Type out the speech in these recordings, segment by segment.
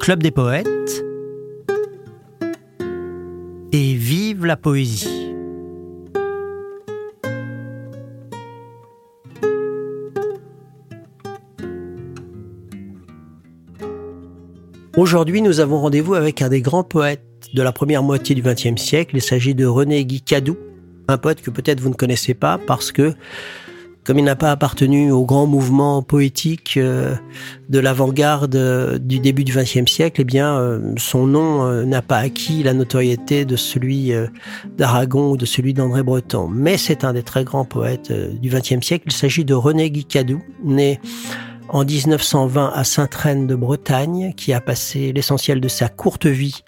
Club des poètes et vive la poésie. Aujourd'hui, nous avons rendez-vous avec un des grands poètes de la première moitié du XXe siècle. Il s'agit de René Guy Cadou, un poète que peut-être vous ne connaissez pas parce que comme il n'a pas appartenu au grand mouvement poétique euh, de l'avant-garde euh, du début du XXe siècle, eh bien, euh, son nom n'a pas acquis la notoriété de celui d'Aragon ou de celui d'André Breton. Mais c'est un des très grands poètes du XXe siècle. Il s'agit de René Guicadou, né en 1920 à Sainte-Reine de Bretagne, qui a passé l'essentiel de sa courte vie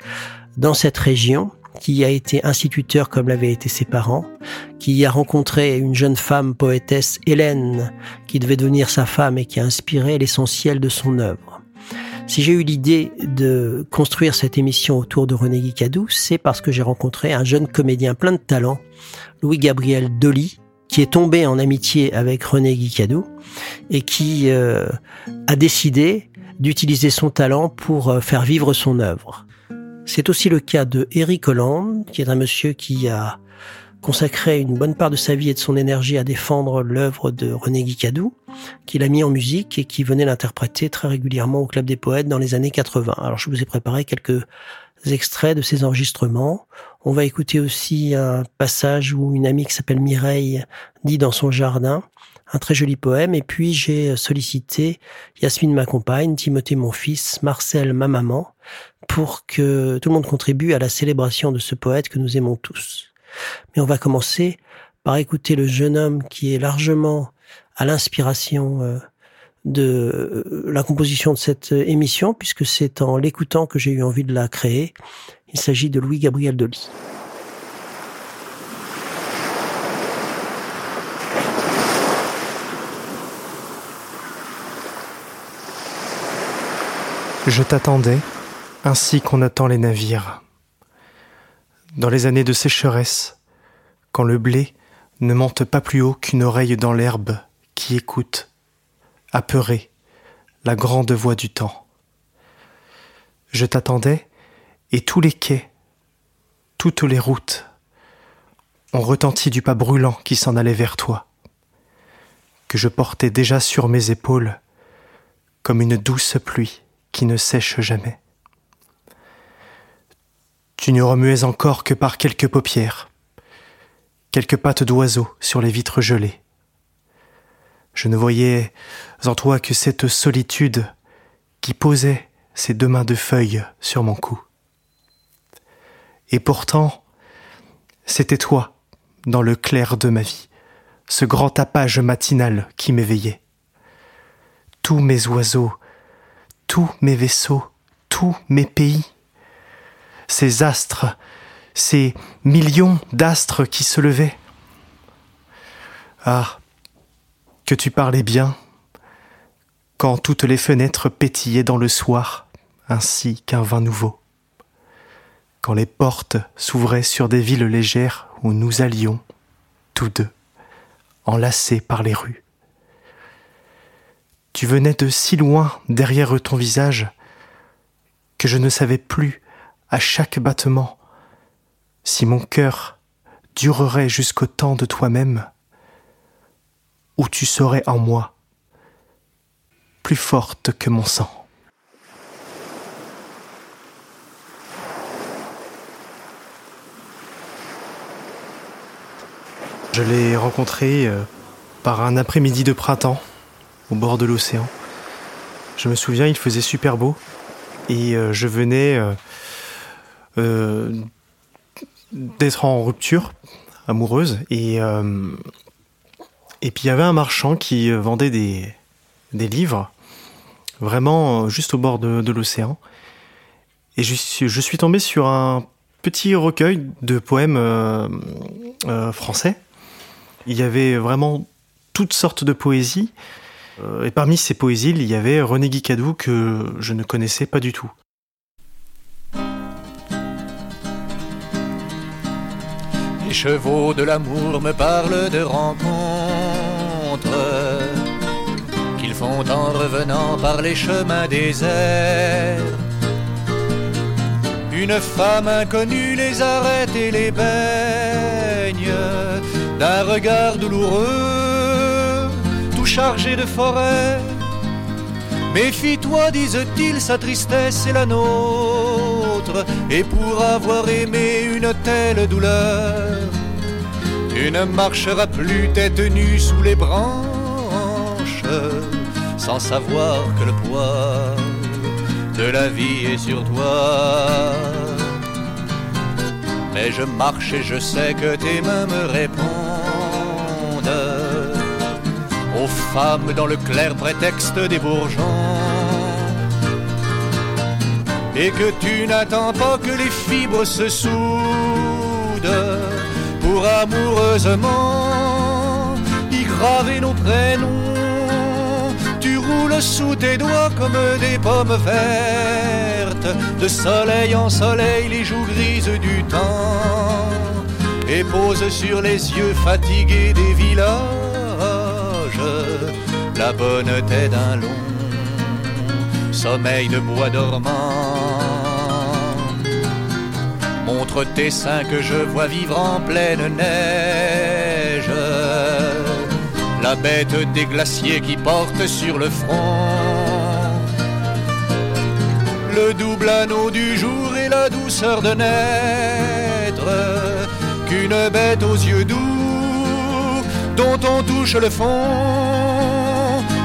dans cette région qui a été instituteur comme l'avaient été ses parents, qui a rencontré une jeune femme poétesse, Hélène, qui devait devenir sa femme et qui a inspiré l'essentiel de son œuvre. Si j'ai eu l'idée de construire cette émission autour de René Guicadou, c'est parce que j'ai rencontré un jeune comédien plein de talent, Louis-Gabriel Dolly, qui est tombé en amitié avec René Guicadou et qui euh, a décidé d'utiliser son talent pour euh, faire vivre son œuvre. C'est aussi le cas de Eric Hollande, qui est un monsieur qui a consacré une bonne part de sa vie et de son énergie à défendre l'œuvre de René Guicadou, qu'il a mis en musique et qui venait l'interpréter très régulièrement au Club des Poètes dans les années 80. Alors je vous ai préparé quelques extraits de ces enregistrements. On va écouter aussi un passage où une amie qui s'appelle Mireille dit dans son jardin un très joli poème. Et puis j'ai sollicité Yasmine ma compagne, Timothée mon fils, Marcel ma maman, pour que tout le monde contribue à la célébration de ce poète que nous aimons tous. Mais on va commencer par écouter le jeune homme qui est largement à l'inspiration euh, de euh, la composition de cette émission, puisque c'est en l'écoutant que j'ai eu envie de la créer. Il s'agit de Louis-Gabriel Dolly. Je t'attendais ainsi qu'on attend les navires. Dans les années de sécheresse, quand le blé ne monte pas plus haut qu'une oreille dans l'herbe qui écoute, apeuré, la grande voix du temps. Je t'attendais, et tous les quais, toutes les routes ont retenti du pas brûlant qui s'en allait vers toi, que je portais déjà sur mes épaules comme une douce pluie qui ne sèche jamais. Tu ne remuais encore que par quelques paupières, quelques pattes d'oiseaux sur les vitres gelées. Je ne voyais en toi que cette solitude qui posait ses deux mains de feuilles sur mon cou. Et pourtant, c'était toi, dans le clair de ma vie, ce grand tapage matinal qui m'éveillait. Tous mes oiseaux, tous mes vaisseaux, tous mes pays ces astres, ces millions d'astres qui se levaient. Ah, que tu parlais bien, quand toutes les fenêtres pétillaient dans le soir, ainsi qu'un vin nouveau, quand les portes s'ouvraient sur des villes légères où nous allions, tous deux, enlacés par les rues. Tu venais de si loin derrière ton visage que je ne savais plus à chaque battement, si mon cœur durerait jusqu'au temps de toi-même, où tu serais en moi, plus forte que mon sang. Je l'ai rencontré euh, par un après-midi de printemps au bord de l'océan. Je me souviens, il faisait super beau. Et euh, je venais euh, euh, d'être en rupture amoureuse. Et puis il y avait un marchand qui vendait des, livres vraiment juste au bord de, l'océan. Et je suis, tombé sur un petit recueil de poèmes français. Il y avait vraiment toutes sortes de poésies et parmi ces poésies il y avait René Guicadou que je ne connaissais pas du tout Les chevaux de l'amour me parlent de rencontres, qu'il font en revenant par les chemins déserts. Une femme inconnue les arrête et les baigne d'un regard douloureux, chargé de forêt. Méfie-toi, disent-ils, sa tristesse est la nôtre, et pour avoir aimé une telle douleur, tu ne marcheras plus tête nue sous les branches, sans savoir que le poids de la vie est sur toi. Mais je marche et je sais que tes mains me répondent. Aux femmes dans le clair prétexte des bourgeons. Et que tu n'attends pas que les fibres se soudent pour amoureusement y graver nos prénoms. Tu roules sous tes doigts comme des pommes vertes, de soleil en soleil les joues grises du temps, et pose sur les yeux fatigués des villages la bonne tête d'un long sommeil de bois dormant. Montre tes seins que je vois vivre en pleine neige. La bête des glaciers qui porte sur le front. Le double anneau du jour et la douceur de naître. Qu'une bête aux yeux doux dont on touche le fond.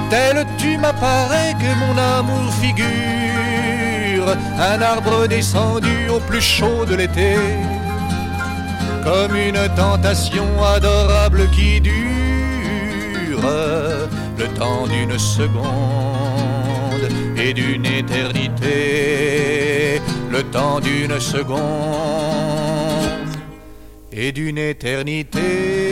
Tel tu m'apparais que mon amour figure un arbre descendu au plus chaud de l'été, comme une tentation adorable qui dure le temps d'une seconde et d'une éternité, le temps d'une seconde et d'une éternité.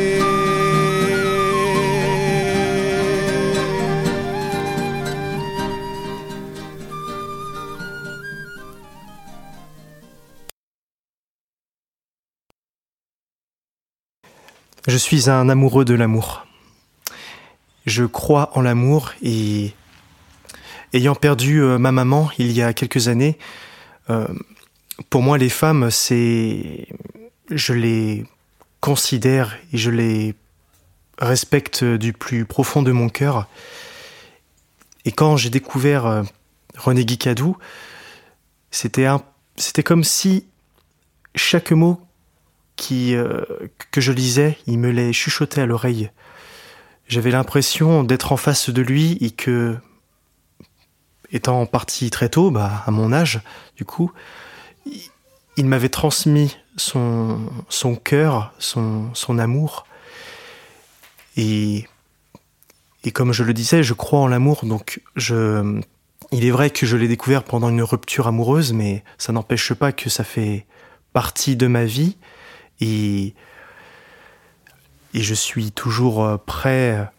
Je suis un amoureux de l'amour. Je crois en l'amour et ayant perdu euh, ma maman il y a quelques années, euh, pour moi les femmes, c'est, je les considère et je les respecte du plus profond de mon cœur. Et quand j'ai découvert euh, René Guicadou, c'était un, c'était comme si chaque mot euh, que je lisais, il me les chuchotait à l'oreille. J'avais l'impression d'être en face de lui et que, étant parti très tôt, bah, à mon âge, du coup, il m'avait transmis son, son cœur, son, son amour. Et, et comme je le disais, je crois en l'amour, donc je, il est vrai que je l'ai découvert pendant une rupture amoureuse, mais ça n'empêche pas que ça fait partie de ma vie et, je suis toujours euh, prêt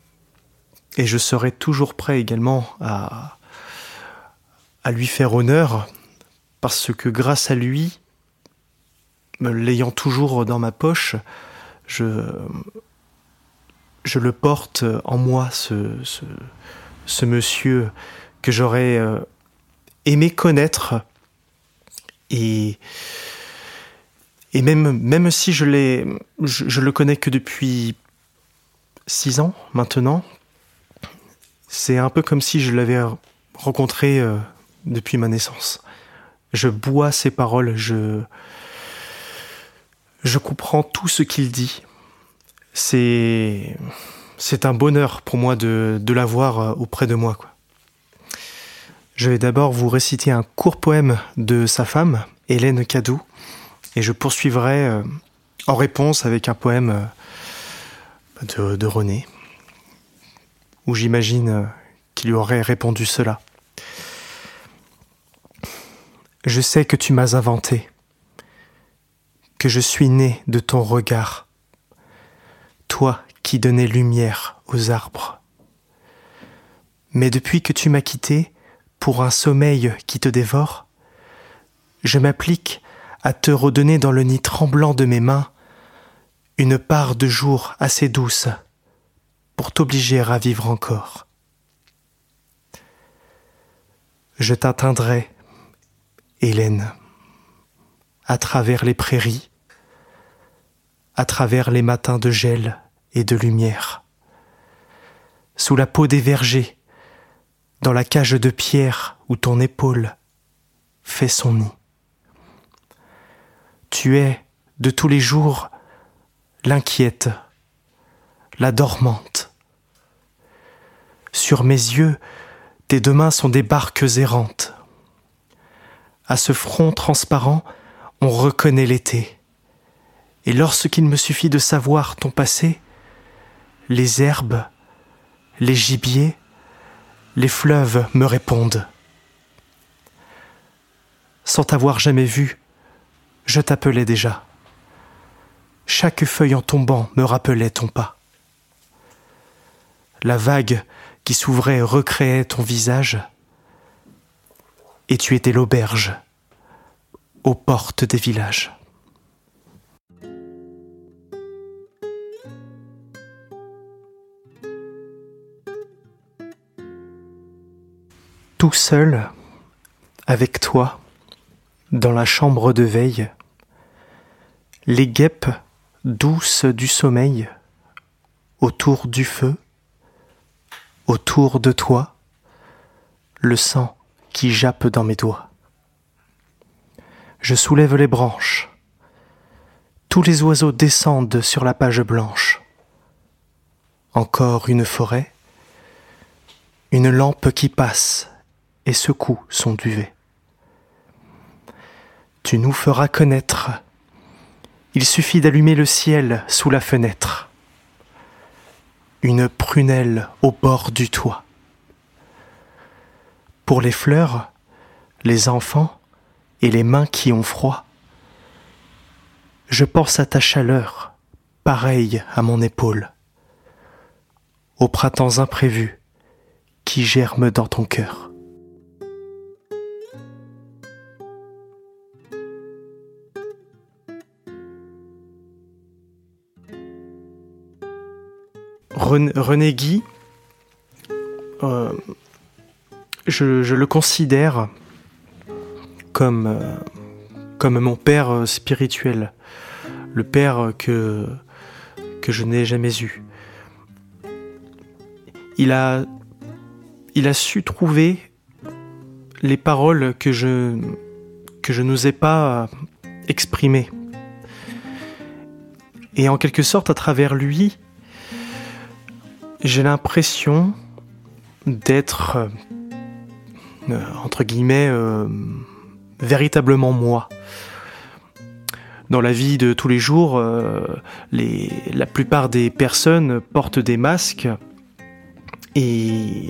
et je serai toujours prêt également à, lui faire honneur parce que grâce à lui, l'ayant toujours dans ma poche, je, le porte en moi, ce, ce, ce monsieur que j'aurais euh, aimé connaître. Et et même, même si je, l'ai, je, le connais que depuis six ans maintenant, c'est un peu comme si je l'avais rencontré euh, depuis ma naissance. Je bois ses paroles, je, je comprends tout ce qu'il dit. C'est, c'est un bonheur pour moi de, de l'avoir euh, auprès de moi. Quoi. Je vais d'abord vous réciter un court poème de sa femme, Hélène Cadou, et je poursuivrai euh, en réponse avec un poème euh, de, René, où j'imagine euh, qu'il lui aurait répondu cela. Je sais que tu m'as inventé, que je suis né de ton regard, toi qui donnais lumière aux arbres. Mais depuis que tu m'as quitté pour un sommeil qui te dévore, je m'applique à te redonner dans le nid tremblant de mes mains une part de jour assez douce pour t'obliger à vivre encore. je t'atteindrai, Hélène, à travers les prairies, à travers les matins de gel et de lumière, sous la peau des vergers, dans la cage de pierre où ton épaule fait son nid. Tu es, de tous les jours, l'inquiète, la dormante. Sur mes yeux, tes deux mains sont des barques errantes. À ce front transparent, on reconnaît l'été. Et lorsqu'il me suffit de savoir ton passé, les herbes, les gibiers, les fleuves me répondent. Sans t'avoir jamais vu, je t'appelais déjà. Chaque feuille en tombant me rappelait ton pas. La vague qui s'ouvrait recréait ton visage, et tu étais l'auberge aux portes des villages. Tout seul, avec toi, dans la chambre de veille, les guêpes douces du sommeil, autour du feu, autour de toi, le sang qui jappe dans mes doigts. Je soulève les branches, tous les oiseaux descendent sur la page blanche. Encore une forêt, une lampe qui passe et secoue son duvet. Tu nous feras connaître. Il suffit d'allumer le ciel sous la fenêtre une prunelle au bord du toit. Pour les fleurs, les enfants et les mains qui ont froid, je pense à ta chaleur, pareille à mon épaule, aux printemps imprévus qui germent dans ton cœur. René, Guy, euh, je, le considère comme, euh, mon père euh, spirituel, le père que, je n'ai jamais eu. Il a, il a su trouver les paroles que je, que je n'osais pas exprimer. Et en quelque sorte, à travers lui, j'ai l'impression d'être, euh, euh, entre guillemets, euh, véritablement moi. Dans la vie de tous les jours, les, la plupart des personnes portent des masques et,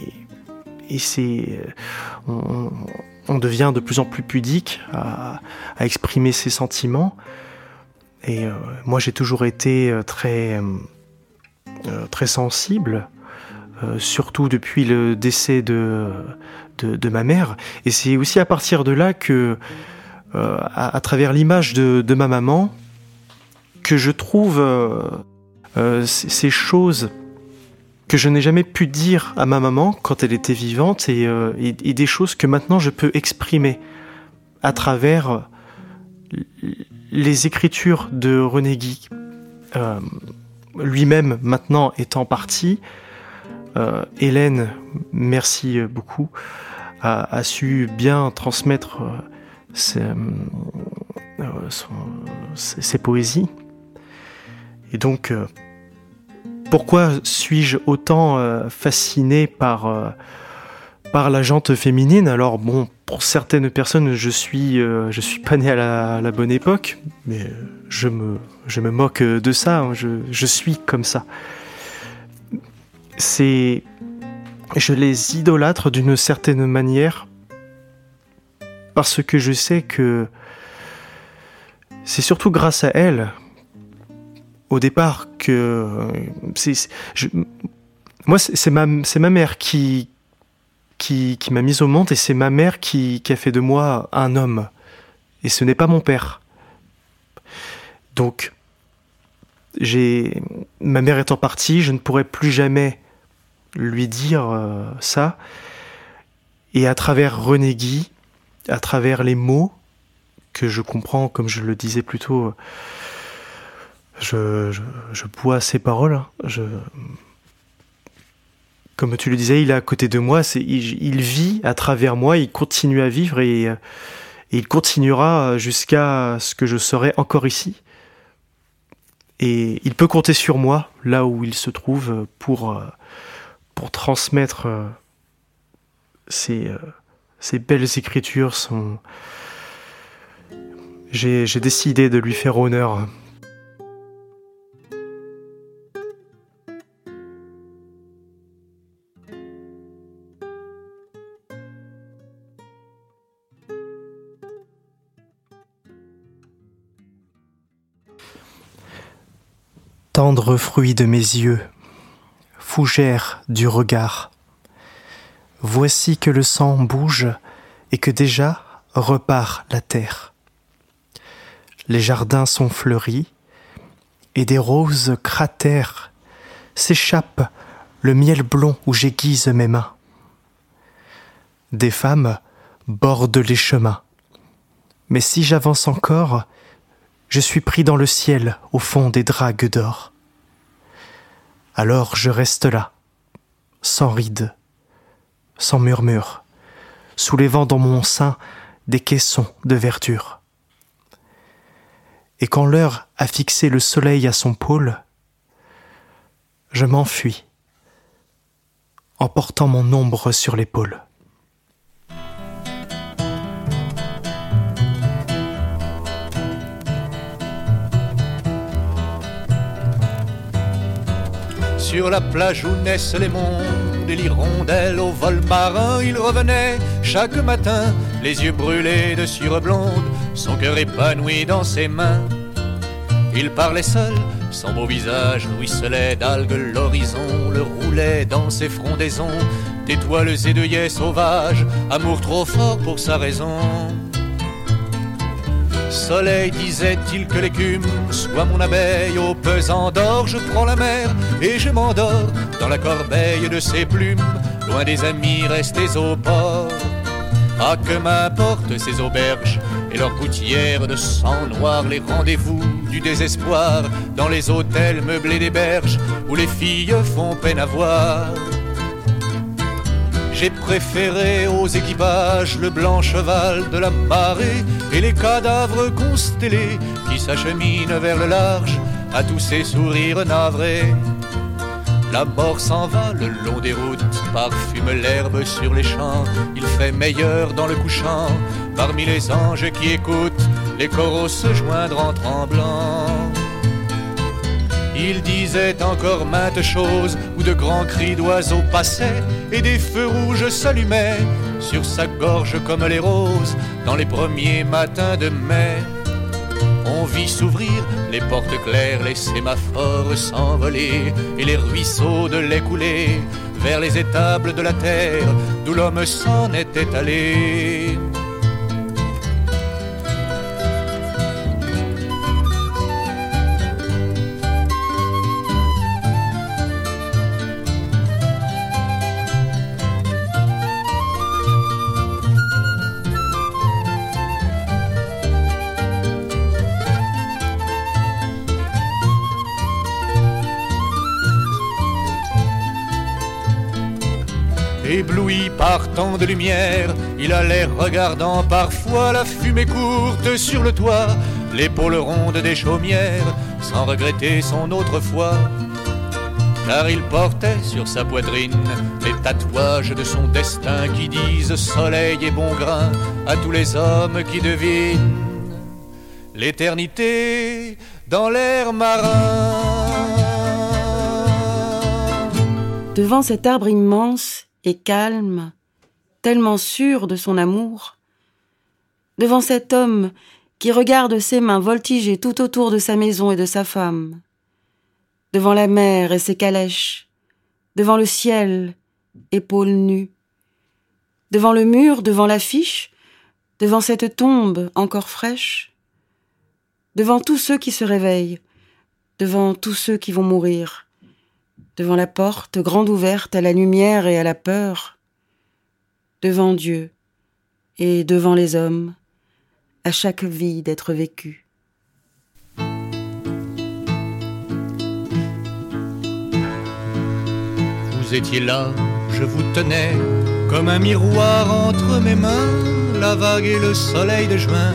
c'est, on, devient de plus en plus pudique à, exprimer ses sentiments. Et moi, j'ai toujours été très euh, très sensible, euh, surtout depuis le décès de, de, ma mère. Et c'est aussi à partir de là que, euh, à, travers l'image de, de, ma maman, que je trouve ces choses que je n'ai jamais pu dire à ma maman quand elle était vivante et, des choses que maintenant je peux exprimer à travers les écritures de René Guy lui-même maintenant étant parti, euh, Hélène, merci beaucoup, a, su bien transmettre euh, euh, ses, poésies. Et donc, pourquoi suis-je autant fasciné par, par la jante féminine? Alors bon, pour certaines personnes, je suis, je suis pas né à la bonne époque, mais je me je me moque de ça, hein, je, suis comme ça. C'est. Je les idolâtre d'une certaine manière parce que je sais que c'est surtout grâce à elle, au départ, que. moi, c'est ma, ma mère qui, qui, m'a mise au monde et c'est ma mère qui, a fait de moi un homme. Et ce n'est pas mon père. Donc, j'ai ma mère étant partie, je ne pourrais plus jamais lui dire euh, ça. Et à travers René Guy, à travers les mots que je comprends, comme je le disais plus tôt, je, je, bois ses paroles. Hein. Je, comme tu le disais, il est à côté de moi, il, vit à travers moi, il continue à vivre et, il continuera jusqu'à ce que je serai encore ici. Et il peut compter sur moi, là où il se trouve, pour, pour transmettre ces, ces belles écritures. J'ai décidé de lui faire honneur. Tendre fruit de mes yeux, fougère du regard. Voici que le sang bouge et que déjà repart la terre. Les jardins sont fleuris et des roses cratères s'échappe le miel blond où j'aiguise mes mains. Des femmes bordent les chemins. Mais si j'avance encore, je suis pris dans le ciel au fond des dragues d'or. Alors je reste là, sans rides, sans murmure, soulevant dans mon sein des caissons de verdure. Et quand l'heure a fixé le soleil à son pôle, je m'enfuis, en portant mon ombre sur l'épaule. Sur la plage où naissent les mondes et l'hirondelle au vol marin, il revenait chaque matin, les yeux brûlés de cire blonde, son cœur épanoui dans ses mains. Il parlait seul, son beau visage ruisselait d'algues, l'horizon le roulait dans ses frondaisons, d'étoiles et d'œillets sauvages, amour trop fort pour sa raison. Soleil, disait-il que l'écume soit mon abeille au pesant d'or, je prends la mer et je m'endors dans la corbeille de ses plumes, loin des amis restés au port. Ah, que m'importent ces auberges et leurs gouttières de sang noir, les rendez-vous du désespoir dans les hôtels meublés des berges où les filles font peine à voir. J'ai préféré aux équipages le blanc cheval de la marée et les cadavres constellés qui s'acheminent vers le large à tous ces sourires navrés. La mort s'en va le long des routes, parfume l'herbe sur les champs, il fait meilleur dans le couchant, parmi les anges qui écoutent les coraux se joindre en tremblant. Il disait encore maintes choses où de grands cris d'oiseaux passaient et des feux rouges s'allumaient sur sa gorge comme les roses dans les premiers matins de mai. On vit s'ouvrir les portes claires, les sémaphores s'envoler et les ruisseaux de lait couler vers les étables de la terre d'où l'homme s'en était allé. Tant de lumière, il allait regardant parfois la fumée courte sur le toit, l'épaule ronde des chaumières, sans regretter son autrefois. Car il portait sur sa poitrine les tatouages de son destin qui disent soleil et bon grain à tous les hommes qui devinent l'éternité dans l'air marin. Devant cet arbre immense, et calme, tellement sûr de son amour, devant cet homme qui regarde ses mains voltiger tout autour de sa maison et de sa femme, devant la mer et ses calèches, devant le ciel, épaules nues, devant le mur, devant l'affiche, devant cette tombe encore fraîche, devant tous ceux qui se réveillent, devant tous ceux qui vont mourir, devant la porte grande ouverte à la lumière et à la peur, devant Dieu et devant les hommes, à chaque vie d'être vécue. Vous étiez là, je vous tenais comme un miroir entre mes mains. La vague et le soleil de juin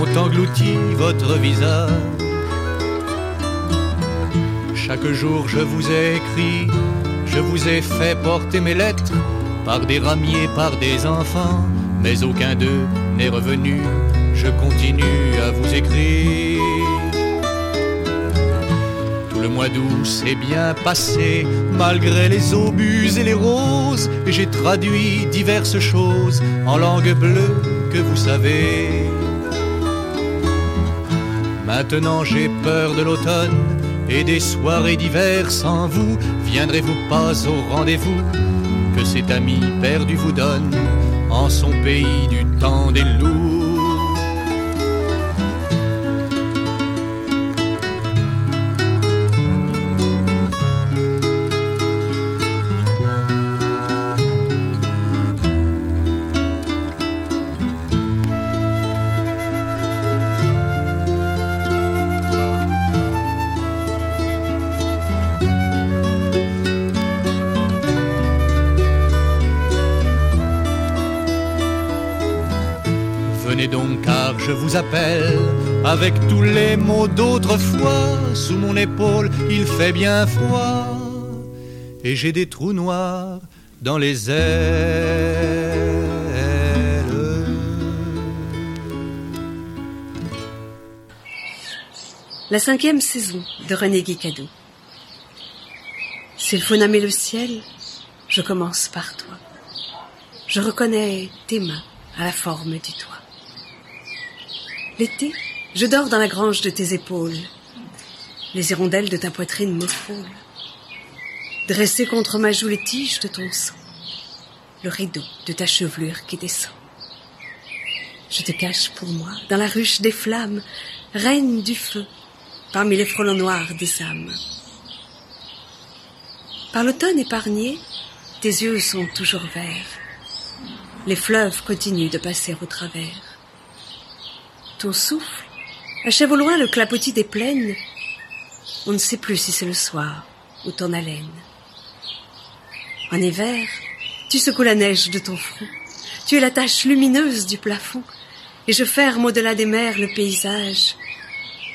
ont englouti votre visage. Chaque jour je vous ai écrit, je vous ai fait porter mes lettres par des ramiers, par des enfants, mais aucun d'eux n'est revenu. Je continue à vous écrire. Tout le mois d'août s'est bien passé, malgré les obus et les roses. Et j'ai traduit diverses choses en langue bleue que vous savez. Maintenant j'ai peur de l'automne et des soirées d'hiver sans vous. Viendrez-vous pas au rendez-vous que cet ami perdu vous donne en son pays du temps des loups? Je vous appelle avec tous les mots d'autrefois. Sous mon épaule il fait bien froid et j'ai des trous noirs dans les ailes. La cinquième saison de René Guicadou. S'il faut nommer le ciel, je commence par toi. Je reconnais tes mains à la forme du toit. L'été, je dors dans la grange de tes épaules. Les hirondelles de ta poitrine me frôlent. Dressées contre ma joue les tiges de ton sang. Le rideau de ta chevelure qui descend. Je te cache pour moi dans la ruche des flammes, reine du feu, parmi les frelons noirs des âmes. Par l'automne épargné, tes yeux sont toujours verts. Les fleuves continuent de passer au travers. Ton souffle achève au loin le clapotis des plaines. On ne sait plus si c'est le soir ou ton haleine. En hiver, tu secoues la neige de ton front. Tu es la tache lumineuse du plafond. Et je ferme au-delà des mers le paysage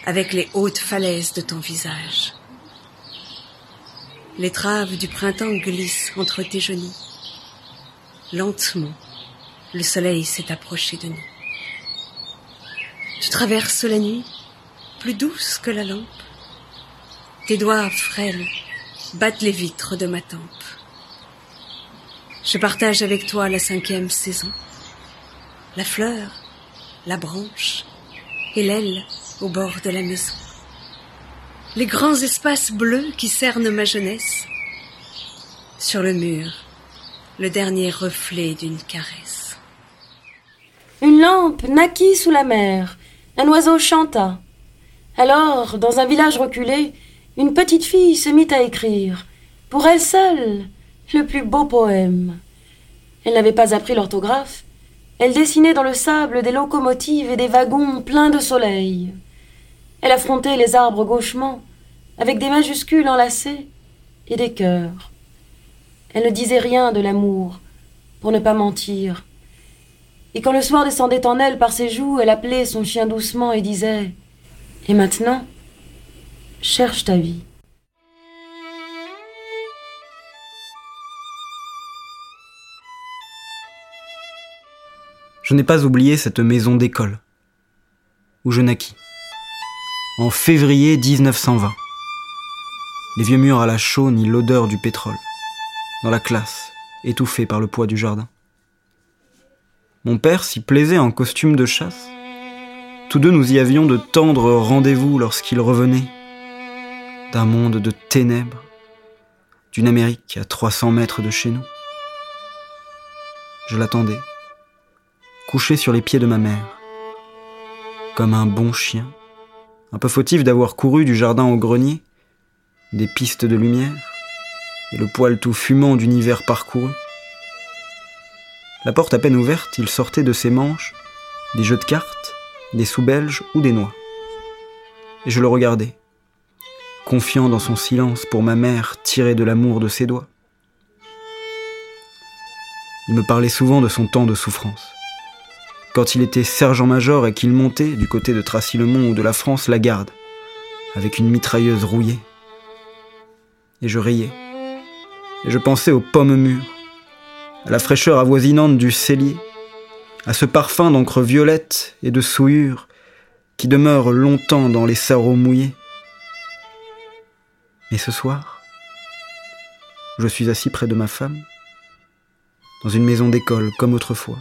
avec les hautes falaises de ton visage. L'étrave du printemps glisse entre tes genoux. Lentement, le soleil s'est approché de nous. Tu traverses la nuit, plus douce que la lampe. Tes doigts frêles battent les vitres de ma tempe. Je partage avec toi la cinquième saison. La fleur, la branche et l'aile au bord de la maison. Les grands espaces bleus qui cernent ma jeunesse. Sur le mur, le dernier reflet d'une caresse. Une lampe naquit sous la mer, un oiseau chanta. Alors, dans un village reculé, une petite fille se mit à écrire, pour elle seule, le plus beau poème. Elle n'avait pas appris l'orthographe, elle dessinait dans le sable des locomotives et des wagons pleins de soleil. Elle affrontait les arbres gauchement, avec des majuscules enlacées et des cœurs. Elle ne disait rien de l'amour, pour ne pas mentir. Et quand le soir descendait en elle par ses joues, elle appelait son chien doucement et disait Et maintenant, cherche ta vie. Je n'ai pas oublié cette maison d'école où je naquis. En février 1920. Les vieux murs à la chaux ni l'odeur du pétrole. Dans la classe, étouffée par le poids du jardin. Mon père s'y plaisait en costume de chasse. Tous deux nous y avions de tendres rendez-vous lorsqu'il revenait d'un monde de ténèbres, d'une Amérique à 300 mètres de chez nous. Je l'attendais, couché sur les pieds de ma mère, comme un bon chien, un peu fautif d'avoir couru du jardin au grenier, des pistes de lumière, et le poil tout fumant d'univers parcouru. La porte à peine ouverte, il sortait de ses manches des jeux de cartes, des sous belges ou des noix. Et je le regardais, confiant dans son silence pour ma mère tirée de l'amour de ses doigts. Il me parlait souvent de son temps de souffrance. Quand il était sergent-major et qu'il montait du côté de Tracy-le-Mont ou de la France la garde, avec une mitrailleuse rouillée. Et je riais. Et je pensais aux pommes mûres, à la fraîcheur avoisinante du cellier, à ce parfum d'encre violette et de souillure qui demeure longtemps dans les sarraux mouillés. Mais ce soir, je suis assis près de ma femme, dans une maison d'école comme autrefois.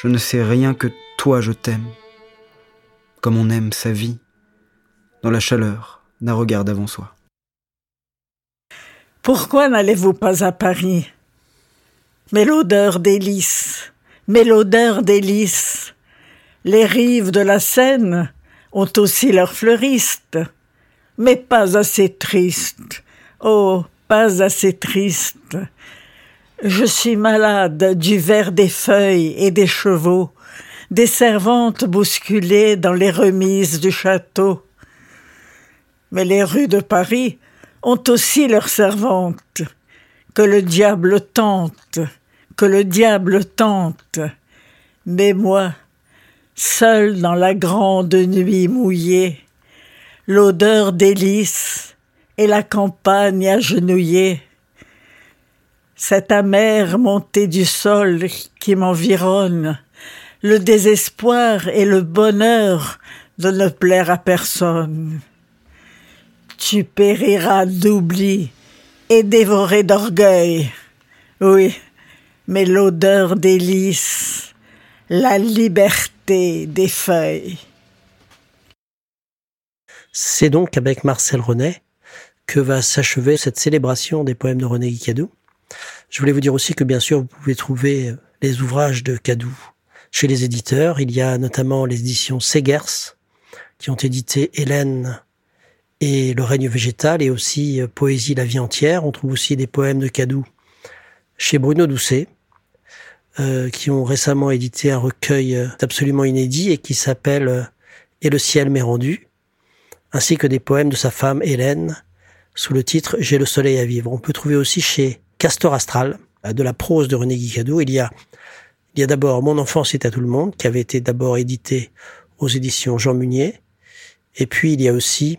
Je ne sais rien que toi je t'aime, comme on aime sa vie, dans la chaleur d'un regard d'avant soi. Pourquoi n'allez-vous pas à Paris? Mais l'odeur délice, mais l'odeur délice. Les rives de la Seine ont aussi leurs fleuristes, mais pas assez tristes. Oh, pas assez tristes. Je suis malade du vert des feuilles et des chevaux, des servantes bousculées dans les remises du château. Mais les rues de Paris ont aussi leurs servantes. Que le diable tente, que le diable tente. Mais moi, seul dans la grande nuit mouillée, l'odeur délice et la campagne agenouillée, cette amère montée du sol qui m'environne, le désespoir et le bonheur de ne plaire à personne. Tu périras d'oubli et dévoré d'orgueil. Oui, mais l'odeur des lys, la liberté des feuilles. C'est donc avec Marcel René que va s'achever cette célébration des poèmes de René Guicadou. Je voulais vous dire aussi que bien sûr, vous pouvez trouver les ouvrages de Cadou chez les éditeurs. Il y a notamment les éditions Segers qui ont édité Hélène et Le règne végétal et aussi euh, Poésie la vie entière. On trouve aussi des poèmes de Cadou chez Bruno Doucet, euh, qui ont récemment édité un recueil euh, absolument inédit et qui s'appelle Et le ciel m'est rendu, ainsi que des poèmes de sa femme Hélène sous le titre J'ai le soleil à vivre. On peut trouver aussi chez Castor Astral, de la prose de René Guicadou. Il y a, il y a d'abord Mon enfance est à tout le monde, qui avait été d'abord édité aux éditions Jean Munier. Et puis il y a aussi